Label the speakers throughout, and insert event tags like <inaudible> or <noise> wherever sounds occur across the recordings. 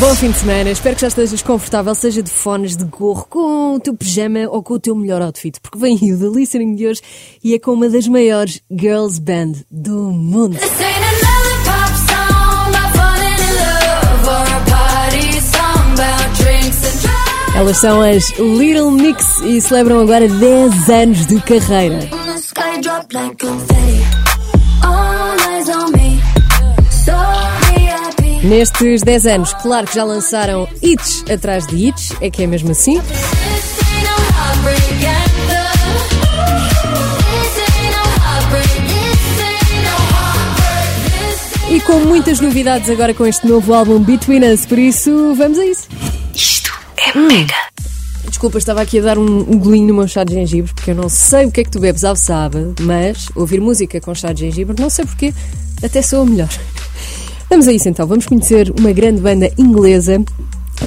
Speaker 1: Bom fim de semana, espero que já estejas confortável, seja de fones, de gorro, com o teu pijama ou com o teu melhor outfit, porque vem aí o The Listening de hoje e é com uma das maiores girls band do mundo. Elas são as Little Mix e celebram agora 10 anos de carreira. Nestes 10 anos, claro que já lançaram hits atrás de hits, é que é mesmo assim. E com muitas novidades agora com este novo álbum Between Us, por isso vamos a isso.
Speaker 2: Isto é mega.
Speaker 1: Desculpa, estava aqui a dar um, um golinho no meu chá de gengibre, porque eu não sei o que é que tu bebes ao sábado, mas ouvir música com chá de gengibre, não sei porquê, até soa melhor. Vamos a isso então, vamos conhecer uma grande banda inglesa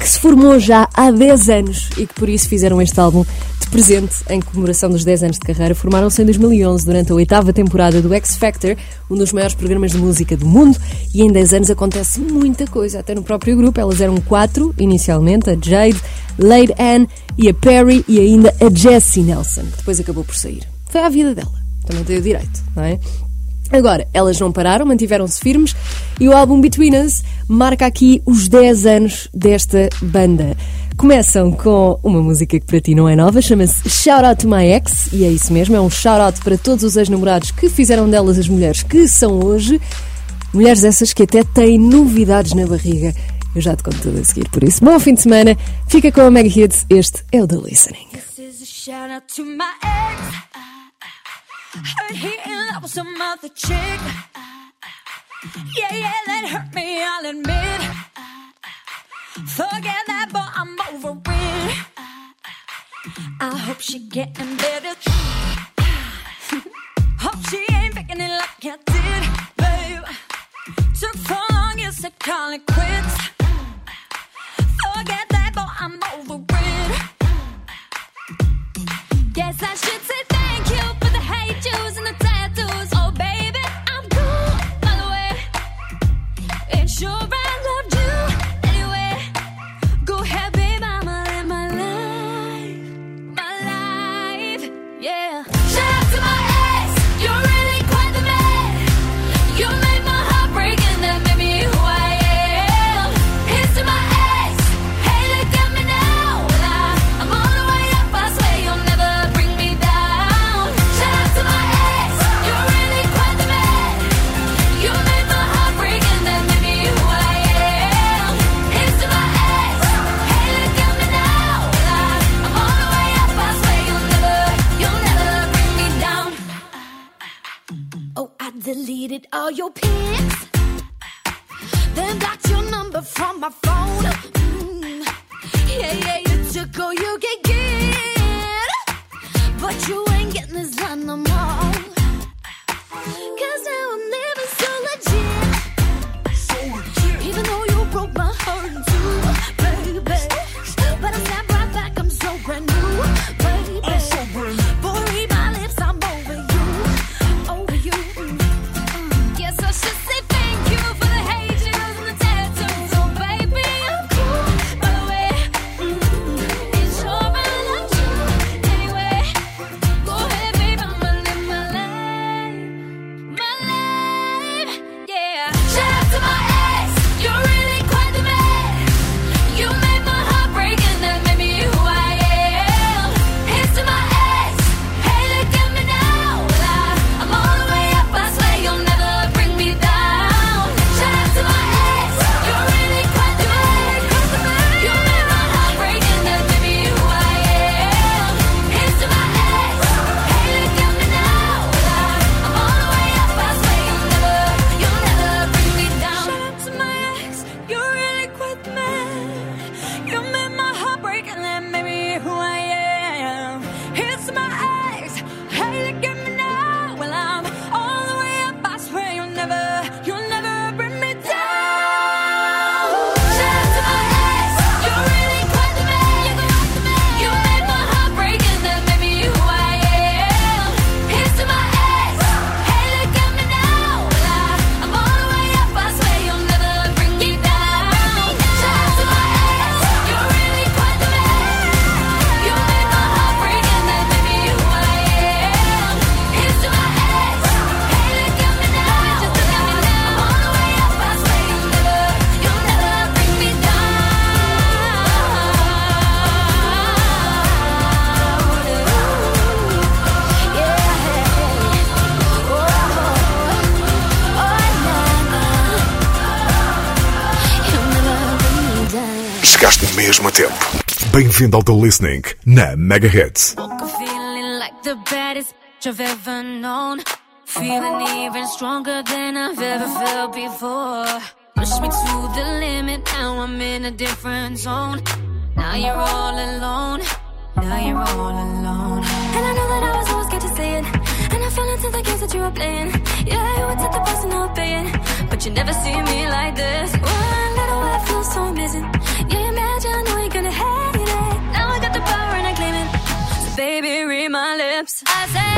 Speaker 1: que se formou já há 10 anos e que por isso fizeram este álbum de presente em comemoração dos 10 anos de carreira. Formaram-se em 2011 durante a oitava temporada do X Factor, um dos maiores programas de música do mundo, e em 10 anos acontece muita coisa, até no próprio grupo. Elas eram quatro inicialmente, a Jade, Lady Anne e a Perry e ainda a Jessie Nelson, que depois acabou por sair. Foi a vida dela, também tem o direito, não é? Agora, elas não pararam, mantiveram-se firmes e o álbum Between Us marca aqui os 10 anos desta banda. Começam com uma música que para ti não é nova, chama-se Shout Out to My Ex, e é isso mesmo, é um shout out para todos os ex-namorados que fizeram delas as mulheres que são hoje. Mulheres essas que até têm novidades na barriga. Eu já te conto tudo a seguir, por isso, bom fim de semana, fica com a Mega Hits, este é o The Listening.
Speaker 3: Heard he in love with some other chick. Yeah, yeah, that hurt me, I'll admit. Forget that, but I'm over it. I hope she getting better. hope she ain't picking it like I did, babe. Took for long, you said call it quits. Forget that, sure, I
Speaker 4: mesmo tempo. Bem-vindo ao The Listening na Mega Hits.
Speaker 3: Feeling like the baddest I've ever known. Feeling even stronger than I've ever felt before. Push me to the limit, now I'm in a different zone. Now you're all alone. Now you're all alone.
Speaker 5: And I know that I was always scared to say it. And I fell into the games that you were playing. Yeah, you would take the.
Speaker 3: But you never see me like this.
Speaker 5: One little word feels so amazing. Yeah, imagine, I know you're gonna hate it.
Speaker 3: Now I got the power and I claim it. So baby, read my lips.
Speaker 5: I say,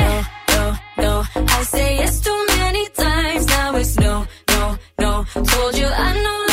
Speaker 3: no, no. No. I say yes too many times.
Speaker 5: Now
Speaker 3: it's no, no, no. Told you I'm no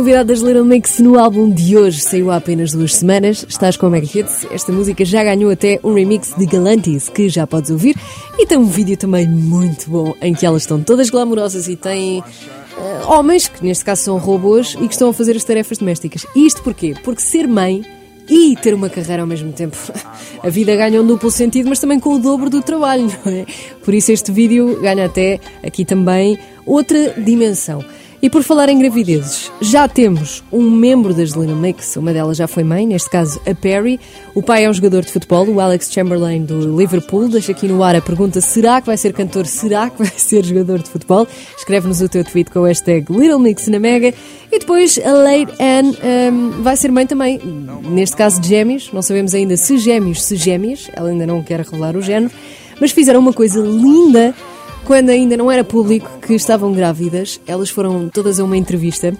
Speaker 1: novidade das Little Mix no álbum de hoje. Saiu há apenas duas semanas. Estás com a Mega Hits. Esta música já ganhou até um remix de Galantis, que já podes ouvir. E tem um vídeo também muito bom, em que elas estão todas glamourosas e têm eh, homens, que neste caso são robôs, e que estão a fazer as tarefas domésticas. Isto porquê? Porque ser mãe e ter uma carreira ao mesmo tempo. <laughs> A vida ganha um duplo sentido, mas também com o dobro do trabalho, não é? Por isso este vídeo ganha até aqui também outra dimensão. E por falar em gravidezes, já temos um membro das Little Mix, uma delas já foi mãe, neste caso a Perry. O pai é um jogador de futebol, o Alex Chamberlain do Liverpool. Deixa aqui no ar a pergunta: será que vai ser cantor? Será que vai ser jogador de futebol? Escreve-nos o teu tweet com o hashtag Mega. E depois a Lady Anne hum, vai ser mãe também, neste caso de gêmeos. Não sabemos ainda se gêmeos, se gêmeas. Ela ainda não quer revelar o género. Mas fizeram uma coisa linda quando ainda não era público que estavam grávidas. Elas foram todas a uma entrevista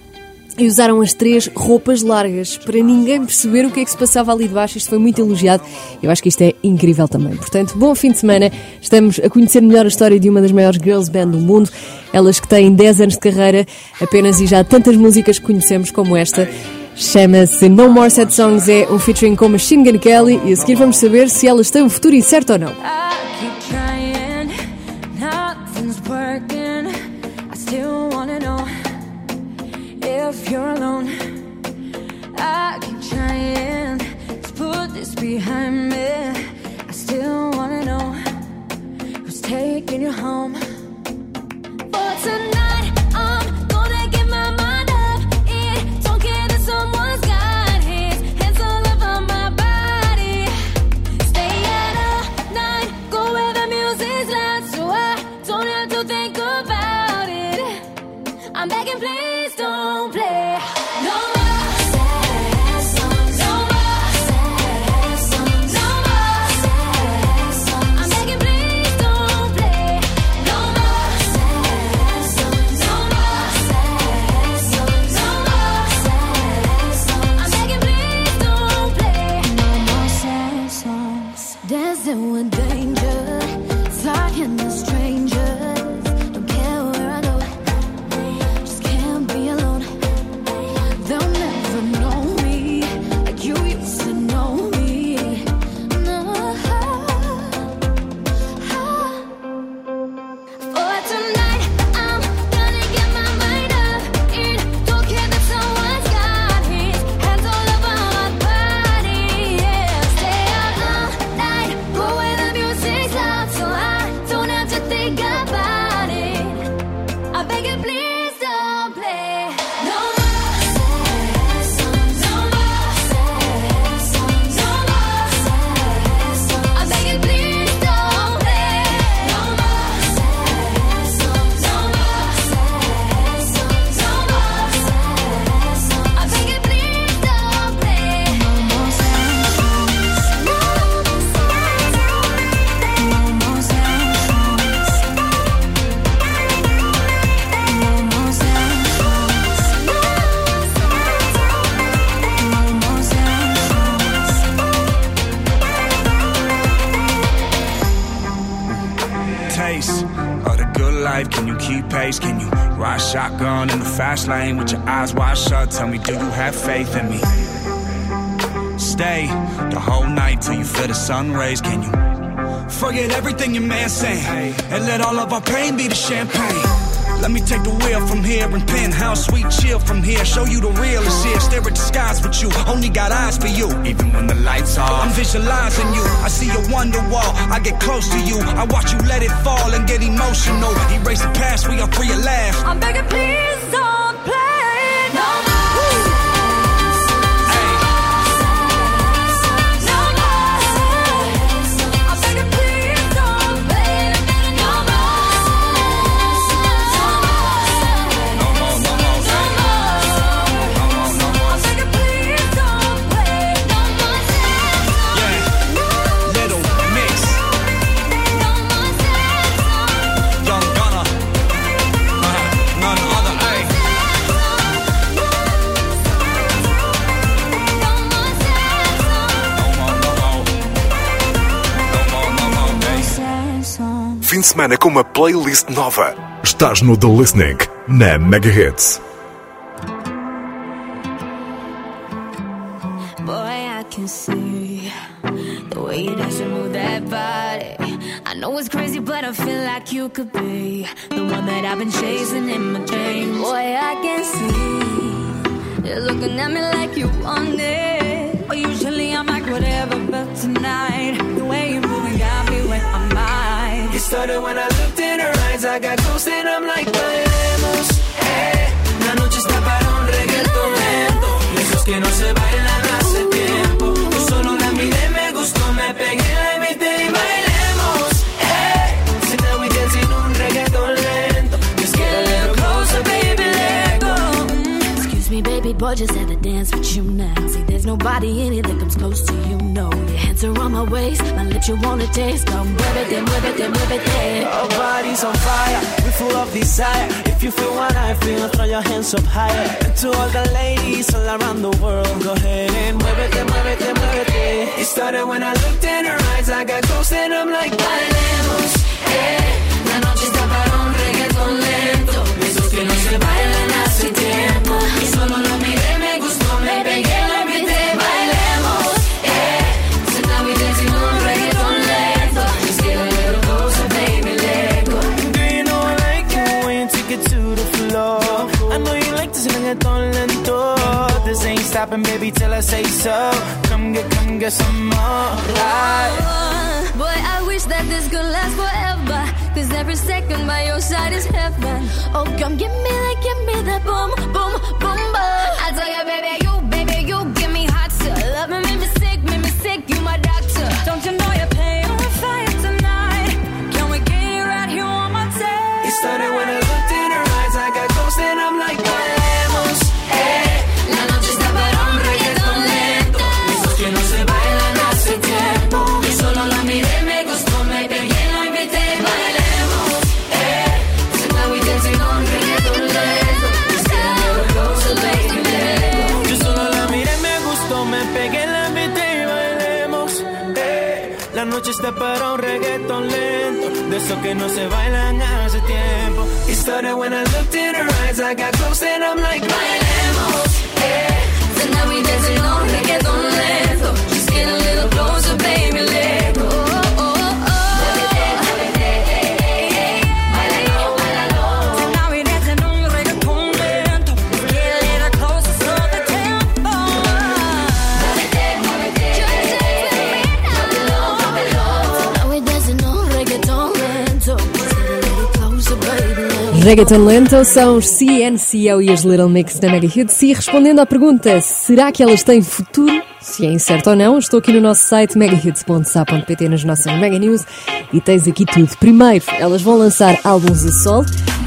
Speaker 1: e usaram as três roupas largas para ninguém perceber o que é que se passava ali debaixo. Isto foi muito elogiado. Eu acho que isto é incrível também. Portanto, bom fim de semana. Estamos a conhecer melhor a história de uma das maiores girls band do mundo. Elas que têm 10 anos de carreira apenas e já tantas músicas que conhecemos como esta. Chama-se No More Sad Songs, é um featuring com Machine Gun Kelly e a seguir vamos saber se elas têm um futuro incerto ou não.
Speaker 5: If you're alone. I keep trying to put this behind me. I still wanna know who's taking you home.
Speaker 6: Fast with your eyes wide shut? Tell me, do you have faith in me? Stay the whole night till you feel the sun rays. Can you forget everything your man saying and let all of our pain be the champagne? Let me take the wheel from here and penthouse sweet chill from here. Show you the real is here. Stare at the skies with you. Only got eyes for you. Even when the lights off, I'm visualizing you. I see your wonder wall. I get close to you. I watch you let it fall and get emotional. Erase the past. We are free at last.
Speaker 5: I'm begging, please
Speaker 4: semana com uma playlist nova. Estás no The Listening, na Mega Hits.
Speaker 5: Boy, I can see the way you dance and move that body. I know it's crazy, but I feel like you could be the one that I've been chasing in my dreams. Boy, I can see you're looking at me like you want it. But usually I'm like whatever, but tonight the way you're moving got me where I'm
Speaker 7: started when I looked in her eyes, I got close and I'm like, bailemos, eh. La noche está para un reggaetón lento, esos que no se bailan
Speaker 5: boy, just had to dance with you now. See, there's nobody in it that comes close to you, no. Your hands are on my waist, my lips you wanna taste. Come whip it, then whip it, then muévete, muévete, muévete.
Speaker 7: Our bodies on fire, we're full of desire. If you feel what I feel, throw your hands up higher. And to all the ladies all around the world, go ahead and muévete, muévete, muévete. It then move it. It started when I looked in her eyes, I got close and I'm like, bailemos, eh. La noche está para un reggaetón lento, que no se bailan hace tiempo. Y solo lo miré, me gustó, me pegué, la invité, bailemos, eh. So now we un reggaetón lento. Just get a little closer, baby, let go. Do you know I like it when you take it to the floor? I know you like this reggaeton lento. This ain't stopping, baby, till I say so. Come get, come get some more. Right.
Speaker 5: Uh, boy, I wish that this could last forever. Cause every second by your side is heaven. Oh, come give me that, give me that boom, boom, boom, boom. I tell you, baby,
Speaker 7: gracias para un reggaeton lento, de esos que no se bailan hace tiempo. It started when I looked in her eyes, I got close and I'm like, bailemos, eh.
Speaker 3: We dancing on reggaeton.
Speaker 5: Reggaeton Lento
Speaker 1: são os CNCO e as Little Mix da Mega Hits. E respondendo à pergunta, será que elas têm futuro? Se é incerto ou não, estou aqui no nosso site megahits.sa.pt nas nossas Mega News e tens aqui tudo. Primeiro, elas vão lançar álbuns a solo.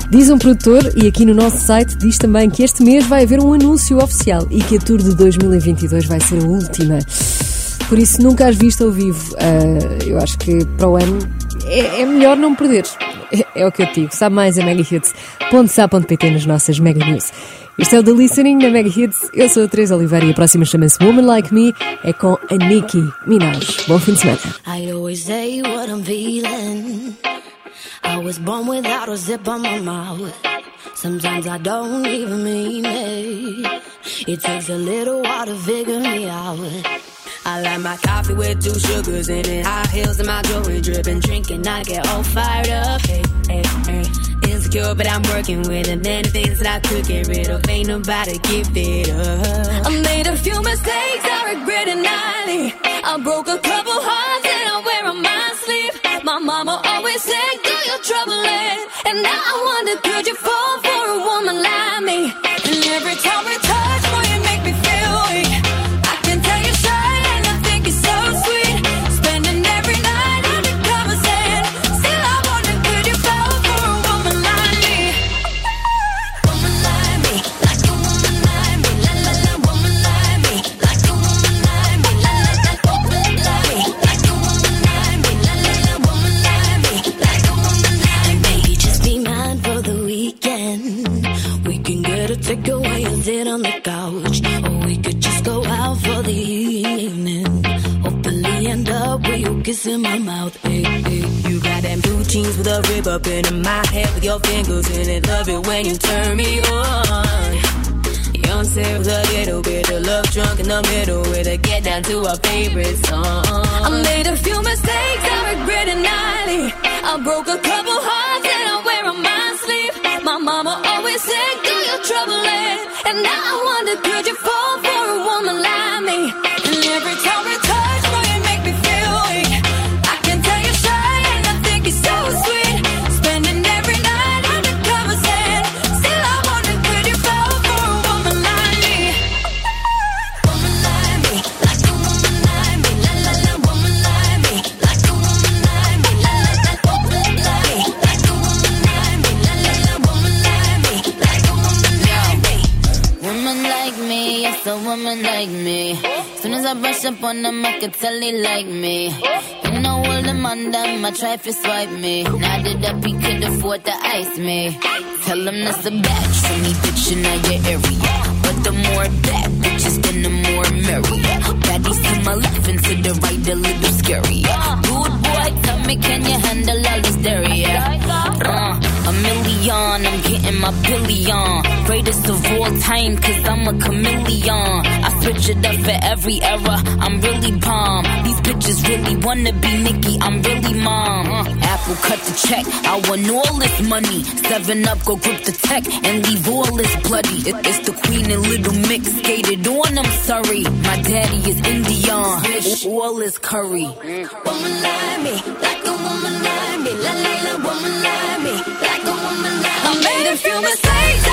Speaker 1: Diz um produtor, e aqui no nosso site diz também que este mês vai haver um anúncio oficial e que a tour de 2022 vai ser a última. Por isso, nunca as viste ao vivo. Ah, eu acho que para o ano é, é melhor não perderes. É, é o que eu digo. Sabe mais a megahits.sa.pt nas nossas Mega News. Este é o The Listening na Mega Hits. Eu sou a Teresa Oliveira e a próxima chama-se Woman Like Me. É com a Nicki Minaj. Bom fim de semana.
Speaker 3: I always say what I'm feeling. I was born without a zip on my mouth. Sometimes I don't even mean it. It takes a little while to figure me out. I like my coffee with two sugars in it. High heels and my jewelry dripping. Drinking, I get all fired up. Hey, hey, hey. Insecure, but I'm working with it. Many things that I could get rid of. Ain't nobody give it up. I made a few mistakes, I regret it nightly. I broke a couple hearts and I wear on my sleeve. My mama always said, "Do your troubling," and now I wonder, could you fall for jeans with a rib up into my head with your fingers in it. Love it when you turn me on. Beyonce with a little bit of love drunk in the middle with a get down to our favorite song. I made a few mistakes, I regret it nightly. I broke a couple hearts and I wear on my sleeve. My mama always said, do your troubling. And now I wonder, could you
Speaker 8: brush up on them, I could tell they like me. You know all them on them, try to swipe me. Now that up, he could afford to ice me. Tell him that's a batch for me, bitch, in your area. But the more bad bitches, then the more merry. Baddies to my left and to the right, a little scary. Good boy, tell me, can you handle all this dairy? Uh, a million, I'm getting my billion. Greatest of all time, cause I'm a chameleon. I switch it up for every era, I'm really bomb. These bitches really wanna be Nicki, I'm really mom. Uh, Apple cut the check, I want all this money. Seven up, go grip the tech and leave all this bloody. It- it's the queen and little mix, skated on, I'm sorry. My daddy is Indian, all is curry.
Speaker 3: Woman like me, like few mistakes,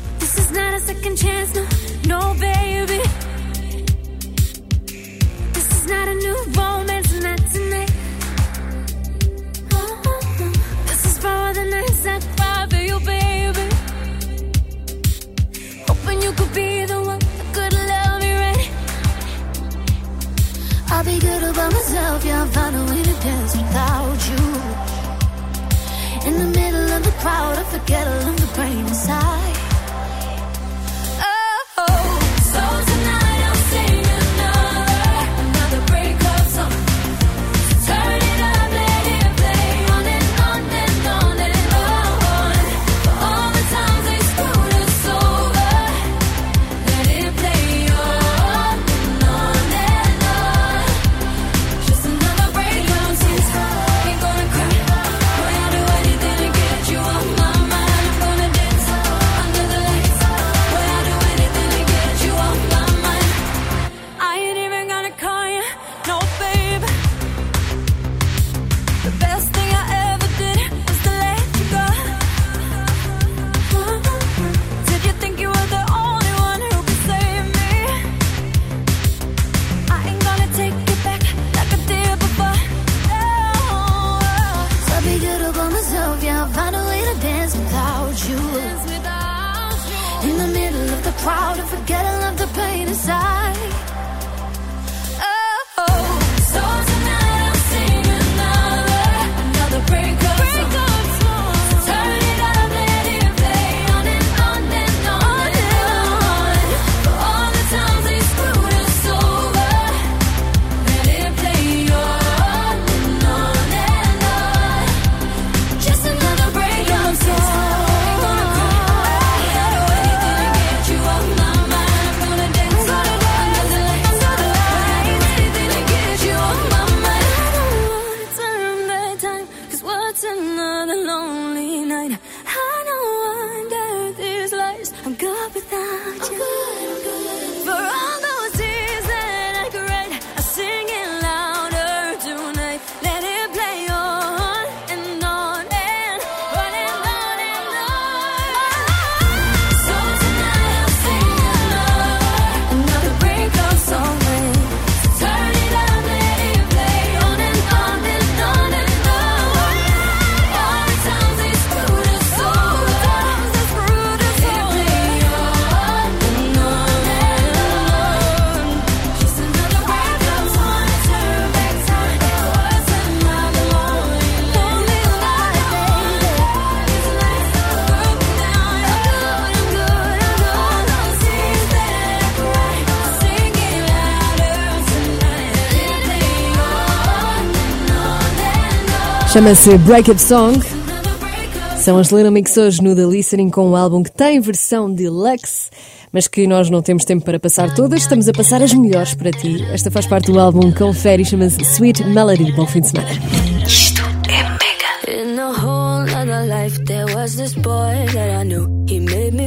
Speaker 3: another lonely Chama-se Break Up Song.
Speaker 1: São as Selena Mix hoje no The Listening com um álbum que tem versão deluxe, mas que nós não temos tempo para passar todas, estamos a passar as melhores para ti. Esta faz parte do álbum Confere e chama-se Sweet Melody. Bom fim de semana.
Speaker 2: Isto é mega.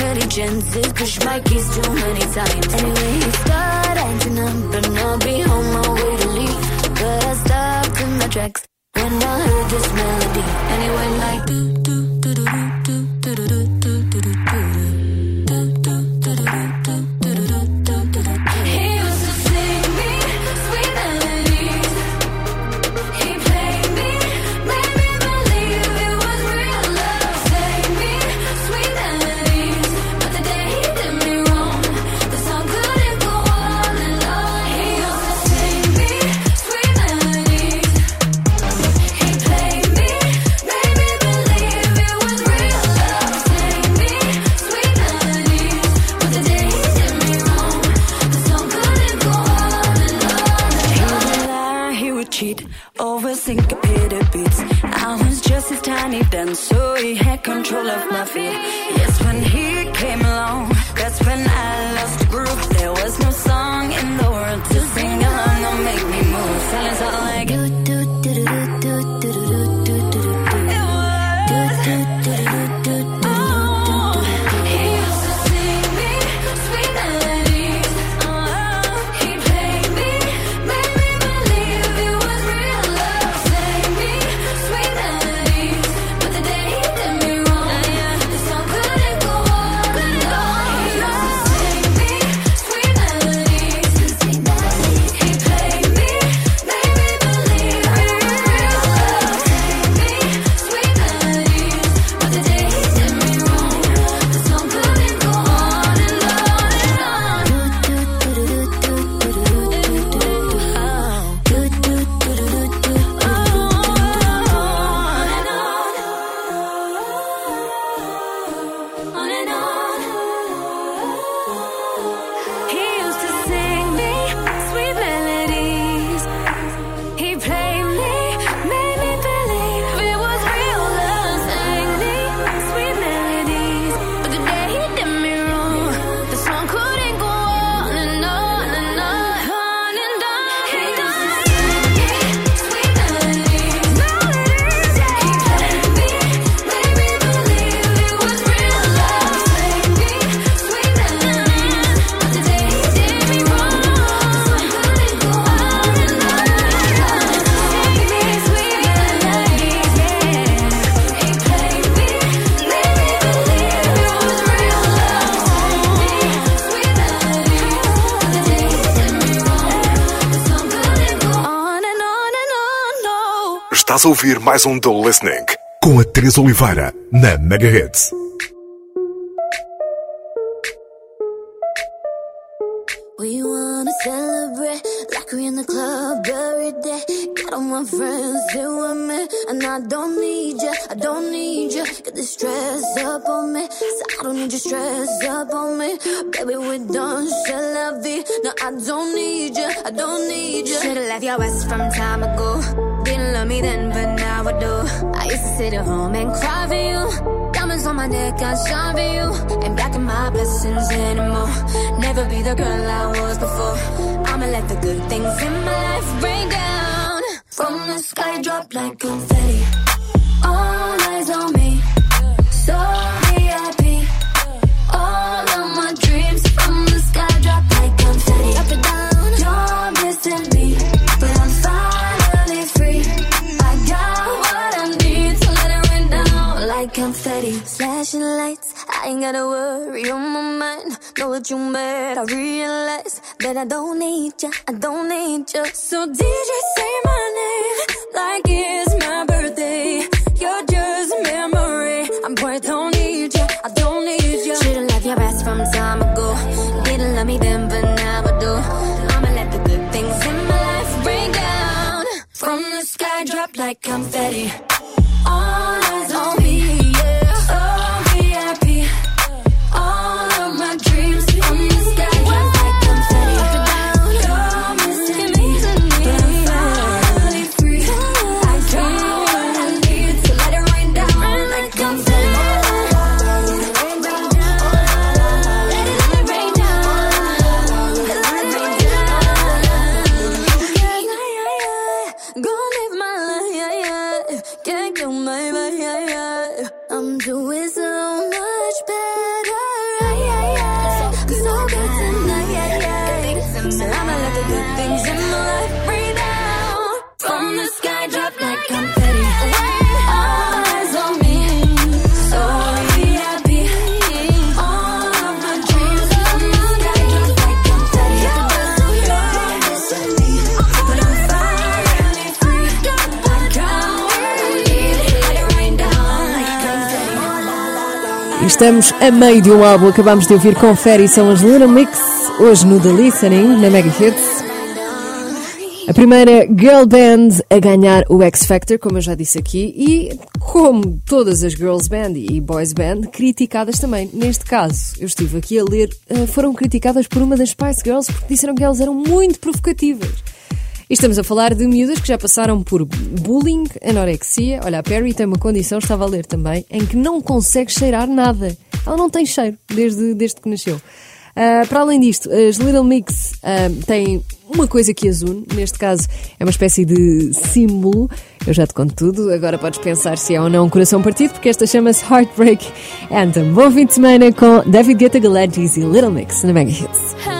Speaker 5: many chances, push my keys too many times. Anyway, it's got ending up, and I'll be on my way to leave. But I stopped in my tracks when I heard this melody. Anyway, like do do do do do. take control of my feet. Yes, when
Speaker 3: he came along, that's when I lost the groove. There was no song in the world to sing along. Don't make me
Speaker 5: move. Silence all like do do do do do do do do do do do do do do
Speaker 4: Estás a ouvir mais um The Listening com a Teresa Oliveira na Mega Hits.
Speaker 3: We wanna celebrate like we're in the club every day. Got all my friends here with me, and I don't need you, I don't need you. Get this stress up on me, so I don't need you stress up on me. Baby, we're done, c'est la vie. No, I don't need you, I don't need you. Should've left your ass from time ago. Didn't love me then, but now I do. I used to sit at home and cry for you. Diamonds on my neck, I shine for you. Ain't blocking my blessings anymore. Never be the girl I was before. I'ma let the good things in my life rain down. From the sky, drop like confetti. All eyes on me. Flashing lights, I ain't gotta worry on my mind. Know what you mad, I realize that I don't need you, I don't need you. So DJ say my name like it's my birthday. You're just a memory. I'm boy, don't need you, I don't need you. Should've left your ass from time ago. Didn't love me then, but now I do. I'ma let the good things in my life rain down. From the sky, drop like confetti.
Speaker 1: Estamos a meio de um álbum, acabamos de ouvir Confere, são as Little Mix, hoje no The Listening, na Mega Hits. A primeira girl band a ganhar o X Factor, como eu já disse aqui, e como todas as girls band e boys band, criticadas também. Neste caso, eu estive aqui a ler, eh, foram criticadas por uma das Spice Girls porque disseram que elas eram muito provocativas. E estamos a falar de miúdas que já passaram por bullying, anorexia. Olha, a Perry tem uma condição, estava a ler também, em que não consegue cheirar nada. Ela não tem cheiro desde, desde que nasceu. Ah, para além disto, as Little Mix ah, têm uma coisa que as une, neste caso é uma espécie de símbolo. Eu já te conto tudo, agora podes pensar se é ou não um coração partido, porque esta chama-se Heartbreak Anthem. Bom fim de semana com David Guetta Galantis e Little Mix na Mega Hits.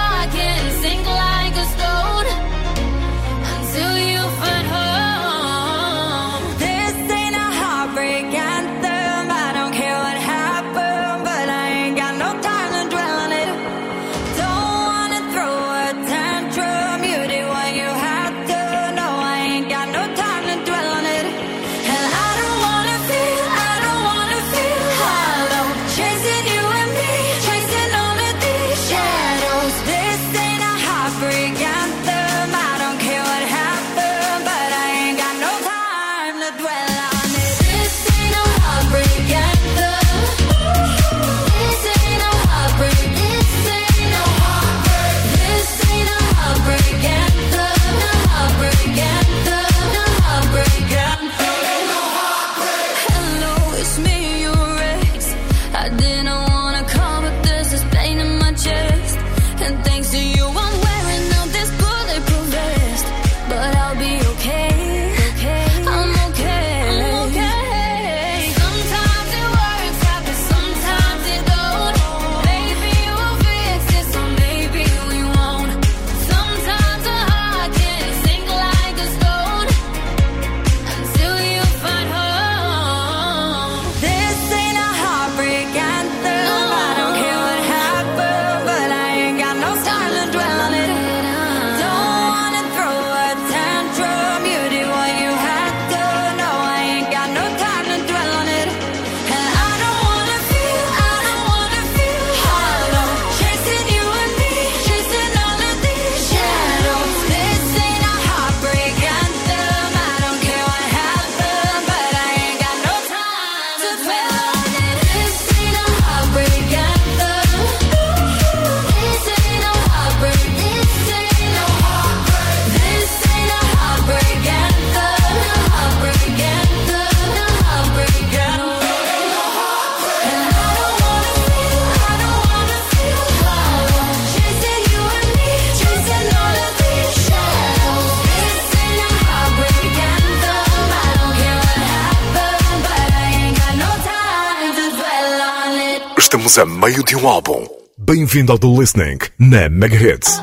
Speaker 3: Estamos a meio de um álbum. Bem-vindo ao The Listening na Mega Hits.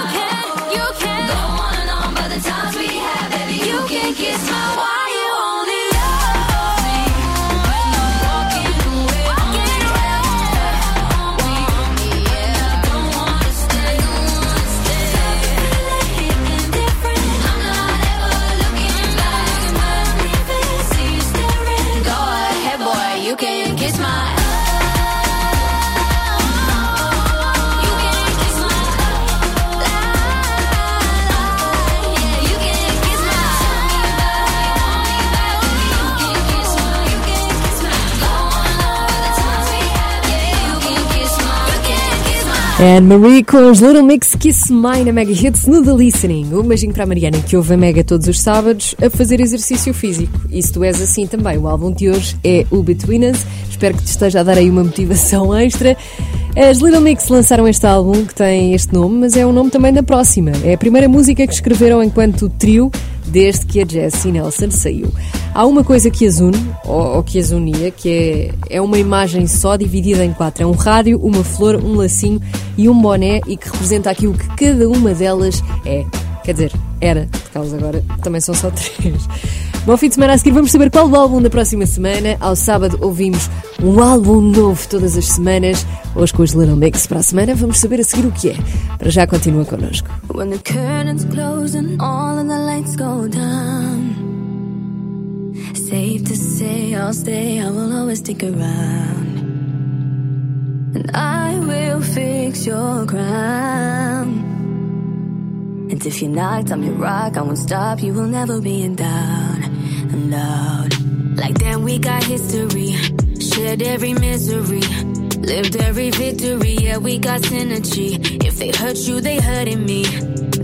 Speaker 5: okay.
Speaker 1: Anne Marie com os Little Mix Kiss My na Mega Hits no The Listening. Um beijinho para a Mariana que ouve a Mega todos os sábados a fazer exercício físico. E se tu és assim também, o álbum de hoje é o Between Us. Espero que te esteja a dar aí uma motivação <laughs> extra. As Little Mix lançaram este álbum que tem este nome, mas é o nome também da próxima. É a primeira música que escreveram enquanto trio desde que a Jessie Nelson saiu. Há uma coisa que as une, ou, ou que as unia, que é, é uma imagem só dividida em quatro. É um rádio, uma flor, um lacinho e um boné e que representa aquilo que cada uma delas é. Quer dizer, era, porque elas agora também são só <laughs> três. Bom fim de semana a seguir, vamos saber qual o álbum da próxima semana. Ao sábado ouvimos um álbum novo todas as semanas. Hoje com os Little Mix para a semana, vamos saber a seguir o que é. Para já continua connosco.
Speaker 5: When the curtains close and all of the lights go down. Safe to say I'll stay, I will always stick around. And I will fix your crown. And if you're knocked, I'm your rock, I won't stop, you will never be in doubt. And loud. Like then we got history, shared every misery. Lived every victory, yeah, we got synergy. If they hurt you, they hurting me.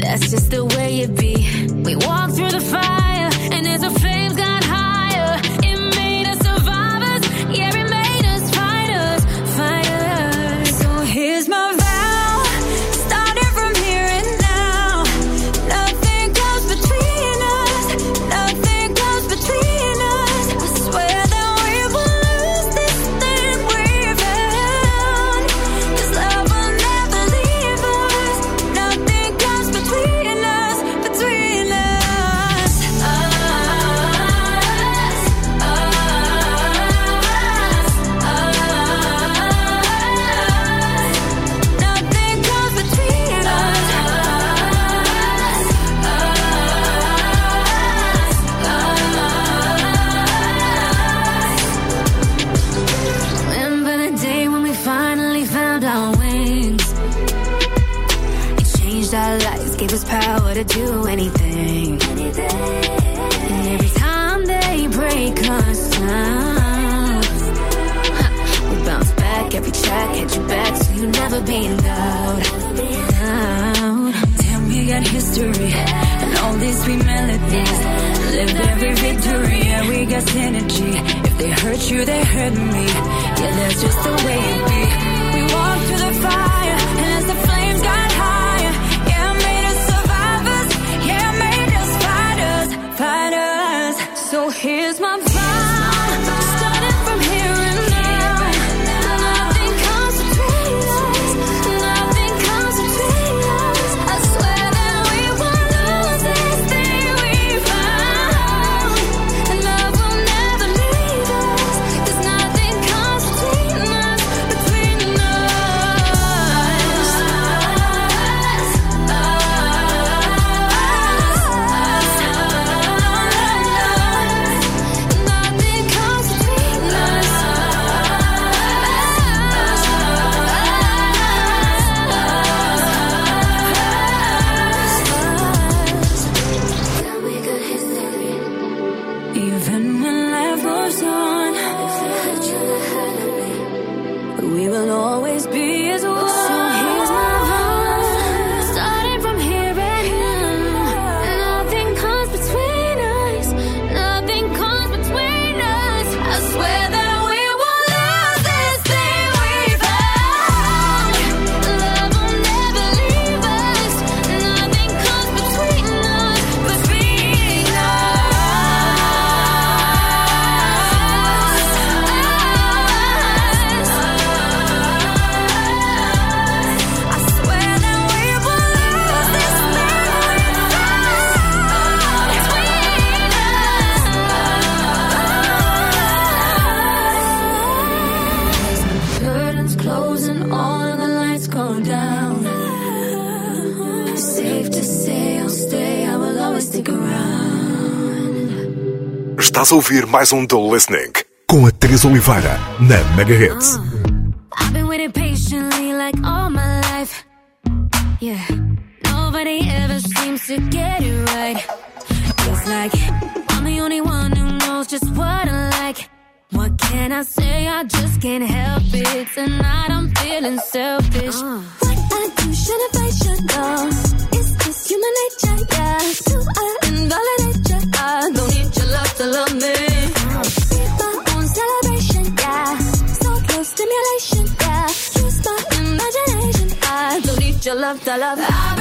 Speaker 5: That's just the way it be. We walk through the fire, and as the flames got higher, it made us survivors. Yeah, it made us fighters, fighters. So here's my our wings. It changed our
Speaker 3: lives, gave us power to do anything. And every time they break us down, we bounce back every track, hit you back, so you never be out. Damn, we got history and all these sweet melodies. Live every victory, and we got synergy. If they hurt you, they hurt me. Yeah, that's just the way it be here's my
Speaker 5: an ouvir mais um The Listening com a Teresa Oliveira na Mega
Speaker 3: Ah. love, the love.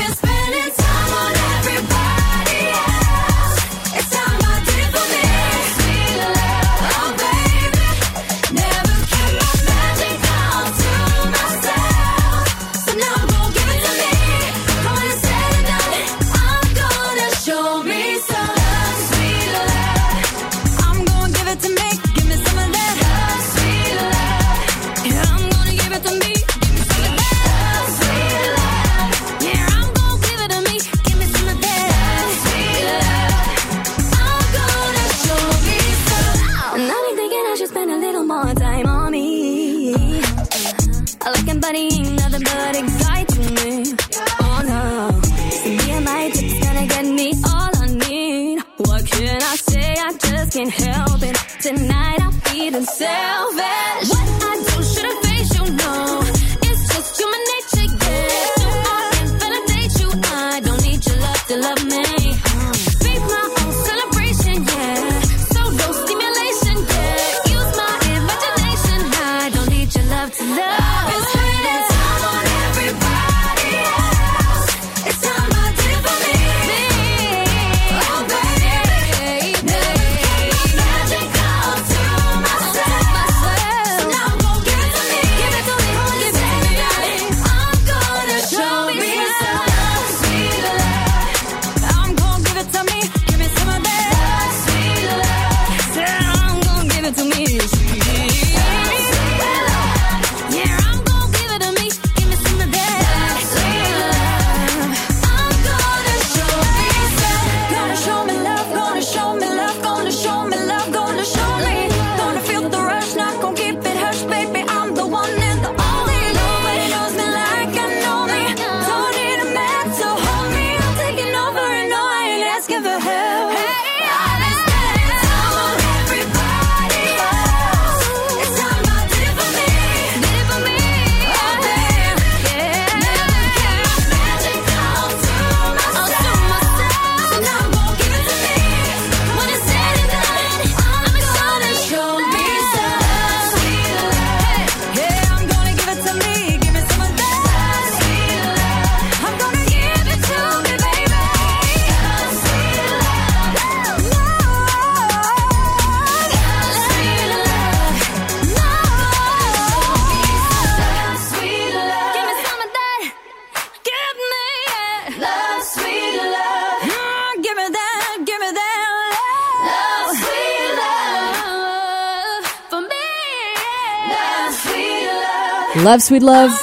Speaker 3: Love Sweet Love.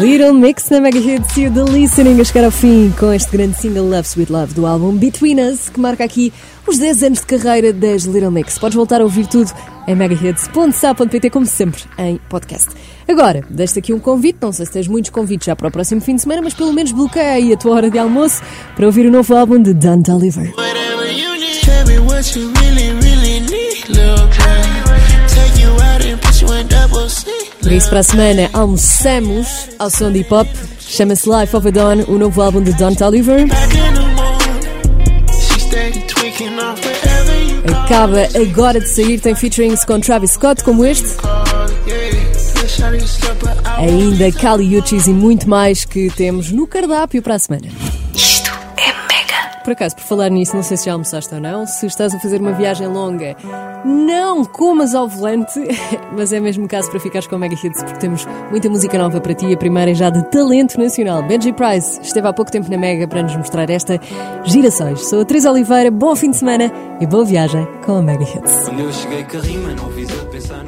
Speaker 3: Little
Speaker 1: Mix na Mega Hits e o The Listening a chegar ao fim com este grande single Love Sweet Love do álbum Between Us, que marca aqui os 10 anos de carreira das Little Mix. Podes voltar a ouvir tudo em megahits.sa.pt, como sempre, em podcast. Agora, deixo aqui um convite, não sei se tens muitos convites já para o próximo fim de semana, mas pelo menos bloqueia aí a tua hora de almoço para ouvir o novo álbum de Don Toliver. Por isso, para a semana, almoçamos ao som de hip hop. Chama-se Life of a Dawn, o novo álbum de Don Toliver. Acaba agora de sair, tem featurings com Travis Scott, como este. Ainda Kali Uchis e muito mais que temos no cardápio para a semana. Por acaso, por falar nisso, não sei se já almoçaste ou não, se estás a fazer uma viagem longa, não comas ao volante, <laughs> mas é mesmo caso para ficares com o Mega Hits, porque temos muita música nova para ti, a primeira é já de talento nacional. Benji Price esteve há pouco tempo na Mega para nos mostrar esta Girassóis. Sou a Teresa Oliveira, bom fim de semana e boa viagem com a Mega Hits.
Speaker 9: Quando eu cheguei a rima, não fiz pensar.